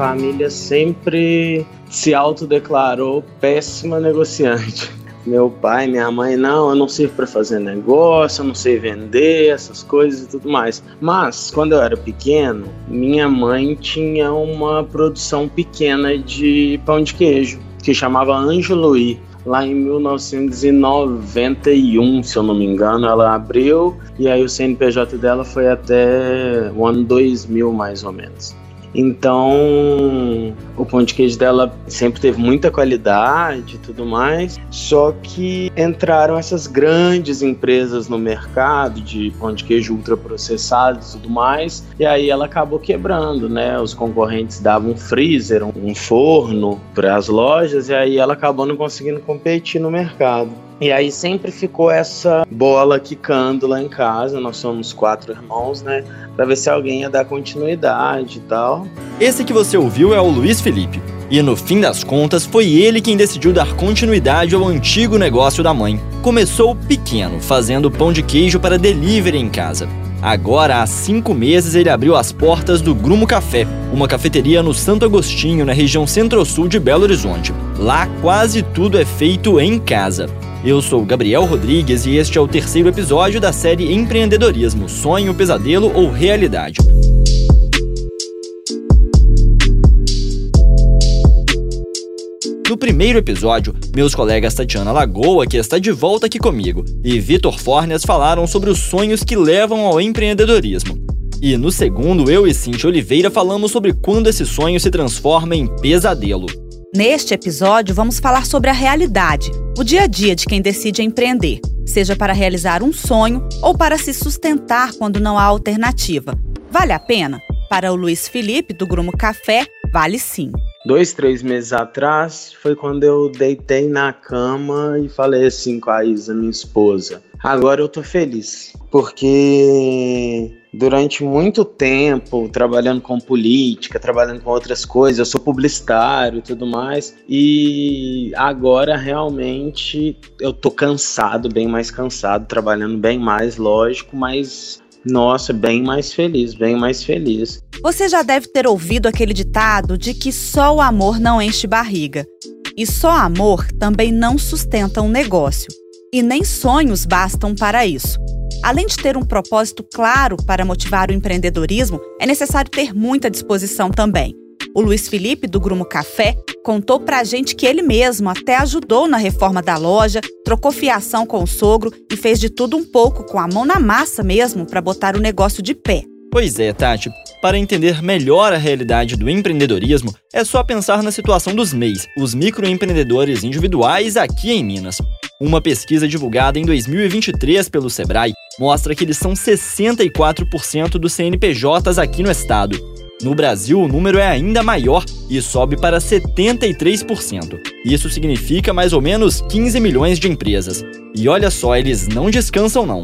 família sempre se autodeclarou péssima negociante. Meu pai, minha mãe, não, eu não sirvo para fazer negócio, eu não sei vender essas coisas e tudo mais. Mas quando eu era pequeno, minha mãe tinha uma produção pequena de pão de queijo que chamava Luiz lá em 1991, se eu não me engano, ela abriu e aí o CNPJ dela foi até o ano 2000 mais ou menos. Então, o pão de queijo dela sempre teve muita qualidade e tudo mais. Só que entraram essas grandes empresas no mercado de pão de queijo ultraprocessados e tudo mais. E aí ela acabou quebrando, né? Os concorrentes davam um freezer, um forno para as lojas e aí ela acabou não conseguindo competir no mercado. E aí sempre ficou essa bola quicando lá em casa. Nós somos quatro irmãos, né? Pra ver se alguém ia dar continuidade e tal. Esse que você ouviu é o Luiz Felipe. E no fim das contas, foi ele quem decidiu dar continuidade ao antigo negócio da mãe. Começou pequeno, fazendo pão de queijo para delivery em casa. Agora, há cinco meses, ele abriu as portas do Grumo Café, uma cafeteria no Santo Agostinho, na região centro-sul de Belo Horizonte. Lá, quase tudo é feito em casa. Eu sou Gabriel Rodrigues e este é o terceiro episódio da série Empreendedorismo: Sonho, Pesadelo ou Realidade. No primeiro episódio, meus colegas Tatiana Lagoa, que está de volta aqui comigo, e Vitor Fornes falaram sobre os sonhos que levam ao empreendedorismo. E no segundo, eu e Cintia Oliveira falamos sobre quando esse sonho se transforma em pesadelo. Neste episódio, vamos falar sobre a realidade, o dia a dia de quem decide empreender, seja para realizar um sonho ou para se sustentar quando não há alternativa. Vale a pena? Para o Luiz Felipe, do Grumo Café, vale sim. Dois, três meses atrás foi quando eu deitei na cama e falei assim com a Isa, minha esposa: agora eu tô feliz, porque durante muito tempo trabalhando com política, trabalhando com outras coisas. Eu sou publicitário e tudo mais. E agora realmente eu tô cansado, bem mais cansado, trabalhando bem mais, lógico, mas nossa, bem mais feliz, bem mais feliz. Você já deve ter ouvido aquele ditado de que só o amor não enche barriga. E só amor também não sustenta um negócio. E nem sonhos bastam para isso. Além de ter um propósito claro para motivar o empreendedorismo, é necessário ter muita disposição também. O Luiz Felipe, do Grumo Café, contou pra gente que ele mesmo até ajudou na reforma da loja, trocou fiação com o sogro e fez de tudo um pouco com a mão na massa mesmo para botar o negócio de pé. Pois é, Tati. Para entender melhor a realidade do empreendedorismo, é só pensar na situação dos MEIs, os microempreendedores individuais aqui em Minas. Uma pesquisa divulgada em 2023 pelo Sebrae mostra que eles são 64% dos CNPJs aqui no estado. No Brasil, o número é ainda maior e sobe para 73%. Isso significa mais ou menos 15 milhões de empresas. E olha só, eles não descansam não.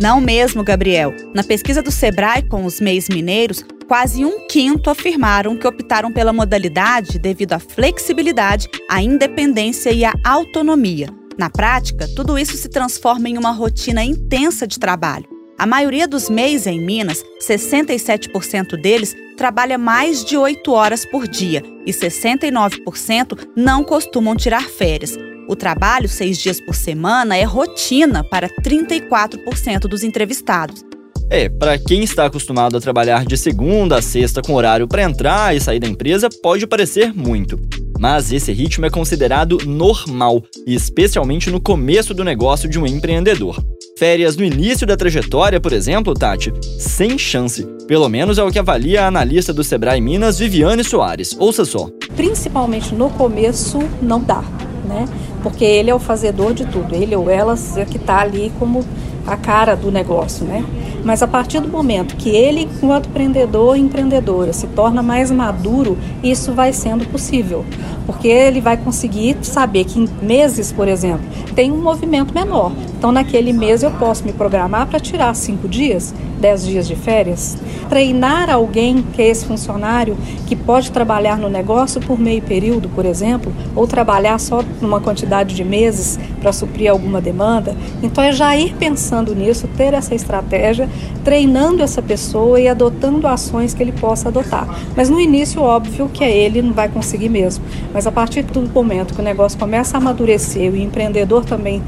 Não mesmo, Gabriel. Na pesquisa do Sebrae com os MEIs mineiros, quase um quinto afirmaram que optaram pela modalidade devido à flexibilidade, à independência e à autonomia. Na prática, tudo isso se transforma em uma rotina intensa de trabalho. A maioria dos MEIs em Minas, 67% deles, trabalha mais de 8 horas por dia e 69% não costumam tirar férias. O trabalho seis dias por semana é rotina para 34% dos entrevistados. É, para quem está acostumado a trabalhar de segunda a sexta com horário para entrar e sair da empresa, pode parecer muito. Mas esse ritmo é considerado normal, especialmente no começo do negócio de um empreendedor. Férias no início da trajetória, por exemplo, Tati, sem chance. Pelo menos é o que avalia a analista do Sebrae Minas, Viviane Soares. Ouça só. Principalmente no começo, não dá, né? Porque ele é o fazedor de tudo, ele ou ela é que está ali como a cara do negócio, né? Mas a partir do momento que ele, enquanto empreendedor e empreendedora, se torna mais maduro, isso vai sendo possível. Porque ele vai conseguir saber que em meses, por exemplo, tem um movimento menor. Então, naquele mês, eu posso me programar para tirar cinco dias, dez dias de férias. Treinar alguém que é esse funcionário que pode trabalhar no negócio por meio período, por exemplo, ou trabalhar só numa quantidade de meses para suprir alguma demanda. Então, é já ir pensando nisso, ter essa estratégia, treinando essa pessoa e adotando ações que ele possa adotar. Mas no início, óbvio que é ele não vai conseguir mesmo. Mas a partir do momento que o negócio começa a amadurecer, o empreendedor também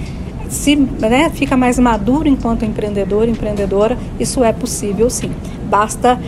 se né, fica mais maduro enquanto empreendedor, empreendedora, isso é possível sim. Basta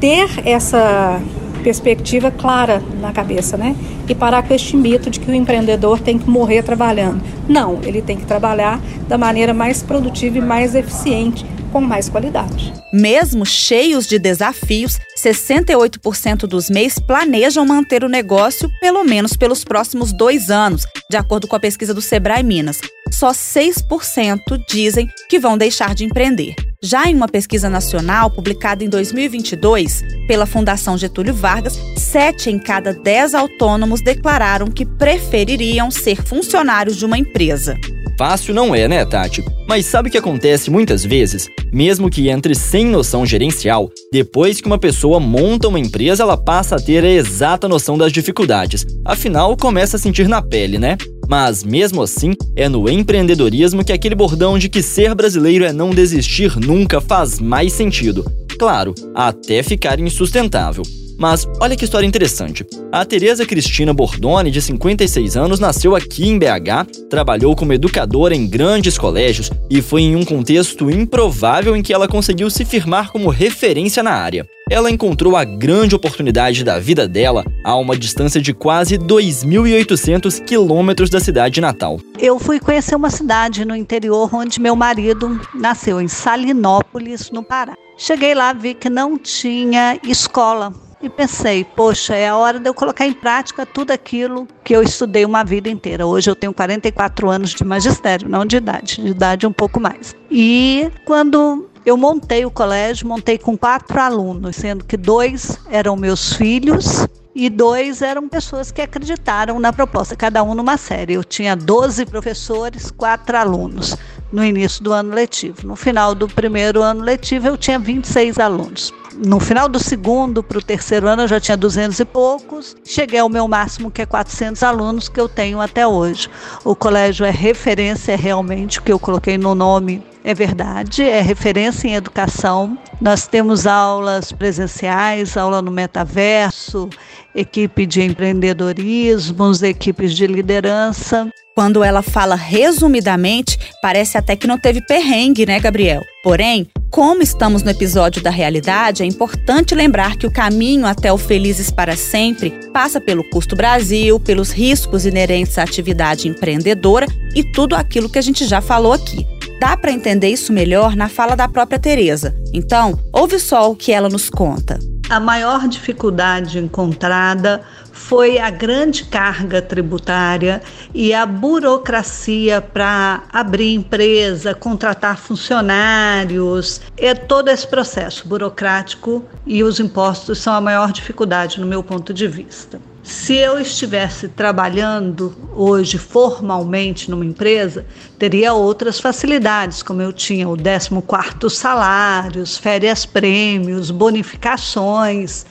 ter essa perspectiva clara na cabeça, né? E parar com este mito de que o empreendedor tem que morrer trabalhando. Não, ele tem que trabalhar da maneira mais produtiva e mais eficiente com mais qualidade. Mesmo cheios de desafios, 68% dos MEIs planejam manter o negócio pelo menos pelos próximos dois anos, de acordo com a pesquisa do Sebrae Minas. Só 6% dizem que vão deixar de empreender. Já em uma pesquisa nacional publicada em 2022 pela Fundação Getúlio Vargas, 7 em cada 10 autônomos declararam que prefeririam ser funcionários de uma empresa. Fácil não é, né, Tati? Mas sabe o que acontece muitas vezes? Mesmo que entre sem noção gerencial, depois que uma pessoa monta uma empresa, ela passa a ter a exata noção das dificuldades. Afinal, começa a sentir na pele, né? Mas mesmo assim, é no empreendedorismo que aquele bordão de que ser brasileiro é não desistir nunca faz mais sentido. Claro, até ficar insustentável. Mas olha que história interessante. A Tereza Cristina Bordoni, de 56 anos, nasceu aqui em BH, trabalhou como educadora em grandes colégios e foi em um contexto improvável em que ela conseguiu se firmar como referência na área. Ela encontrou a grande oportunidade da vida dela a uma distância de quase 2.800 quilômetros da cidade natal. Eu fui conhecer uma cidade no interior onde meu marido nasceu, em Salinópolis, no Pará. Cheguei lá, vi que não tinha escola e pensei, poxa, é a hora de eu colocar em prática tudo aquilo que eu estudei uma vida inteira. Hoje eu tenho 44 anos de magistério, não de idade, de idade um pouco mais. E quando eu montei o colégio, montei com quatro alunos, sendo que dois eram meus filhos e dois eram pessoas que acreditaram na proposta, cada um numa série. Eu tinha 12 professores, quatro alunos no início do ano letivo. No final do primeiro ano letivo, eu tinha 26 alunos no final do segundo para o terceiro ano eu já tinha 200 e poucos. Cheguei ao meu máximo, que é 400 alunos, que eu tenho até hoje. O colégio é referência é realmente, o que eu coloquei no nome é verdade, é referência em educação. Nós temos aulas presenciais, aula no metaverso, equipe de empreendedorismo, equipes de liderança. Quando ela fala resumidamente, parece até que não teve perrengue, né, Gabriel? Porém, como estamos no episódio da realidade, é importante lembrar que o caminho até o Felizes para Sempre passa pelo custo Brasil, pelos riscos inerentes à atividade empreendedora e tudo aquilo que a gente já falou aqui. Dá para entender isso melhor na fala da própria Teresa. Então, ouve só o que ela nos conta. A maior dificuldade encontrada foi a grande carga tributária e a burocracia para abrir empresa, contratar funcionários. É todo esse processo burocrático e os impostos são a maior dificuldade no meu ponto de vista. Se eu estivesse trabalhando hoje formalmente numa empresa, teria outras facilidades, como eu tinha o 14º salários, férias prêmios, bonificações,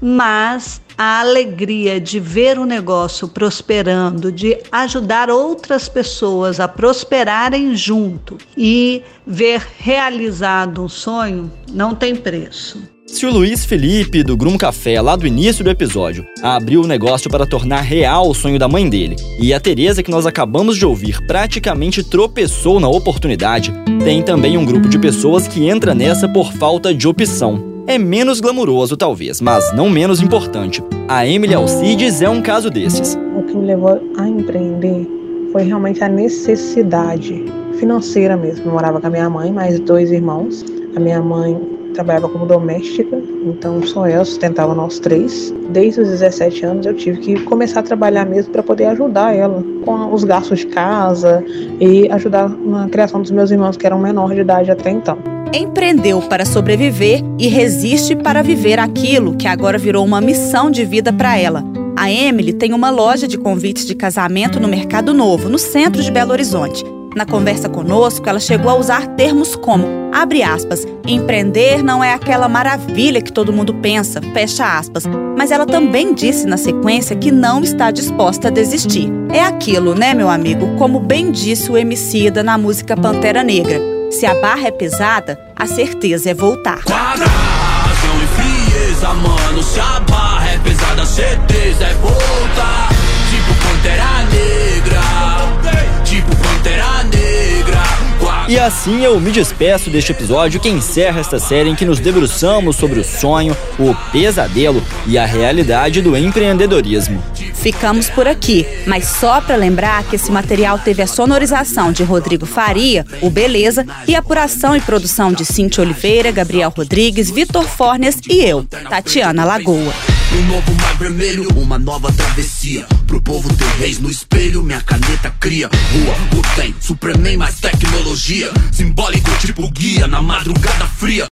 mas a alegria de ver o negócio prosperando, de ajudar outras pessoas a prosperarem junto e ver realizado um sonho não tem preço. Se o Luiz Felipe, do Grum Café, lá do início do episódio, abriu o negócio para tornar real o sonho da mãe dele, e a Teresa, que nós acabamos de ouvir, praticamente tropeçou na oportunidade, tem também um grupo de pessoas que entra nessa por falta de opção. É menos glamuroso, talvez, mas não menos importante. A Emily Alcides é um caso desses. O que me levou a empreender foi realmente a necessidade financeira mesmo. Eu morava com a minha mãe, mais dois irmãos. A minha mãe trabalhava como doméstica, então só ela sustentava nós três. Desde os 17 anos eu tive que começar a trabalhar mesmo para poder ajudar ela com os gastos de casa e ajudar na criação dos meus irmãos que eram menores de idade até então. Empreendeu para sobreviver e resiste para viver aquilo que agora virou uma missão de vida para ela. A Emily tem uma loja de convites de casamento no Mercado Novo, no centro de Belo Horizonte Na conversa conosco, ela chegou a usar termos como, abre aspas, empreender não é aquela maravilha que todo mundo pensa, fecha aspas. Mas ela também disse na sequência que não está disposta a desistir. É aquilo, né, meu amigo? Como bem disse o Emicida na música Pantera Negra. Se a barra é pesada, a certeza é voltar. Quadra, razão e frieza, mano. Se a barra é pesada, certeza assim eu me despeço deste episódio que encerra esta série em que nos debruçamos sobre o sonho, o pesadelo e a realidade do empreendedorismo. Ficamos por aqui, mas só para lembrar que esse material teve a sonorização de Rodrigo Faria, o Beleza, e apuração e produção de Cintia Oliveira, Gabriel Rodrigues, Vitor Fornes e eu, Tatiana Lagoa. Um novo mar vermelho, uma nova travessia. Pro povo ter reis no espelho, minha caneta cria. Rua, o tem, Supremem mais tecnologia. Simbólico tipo guia na madrugada fria.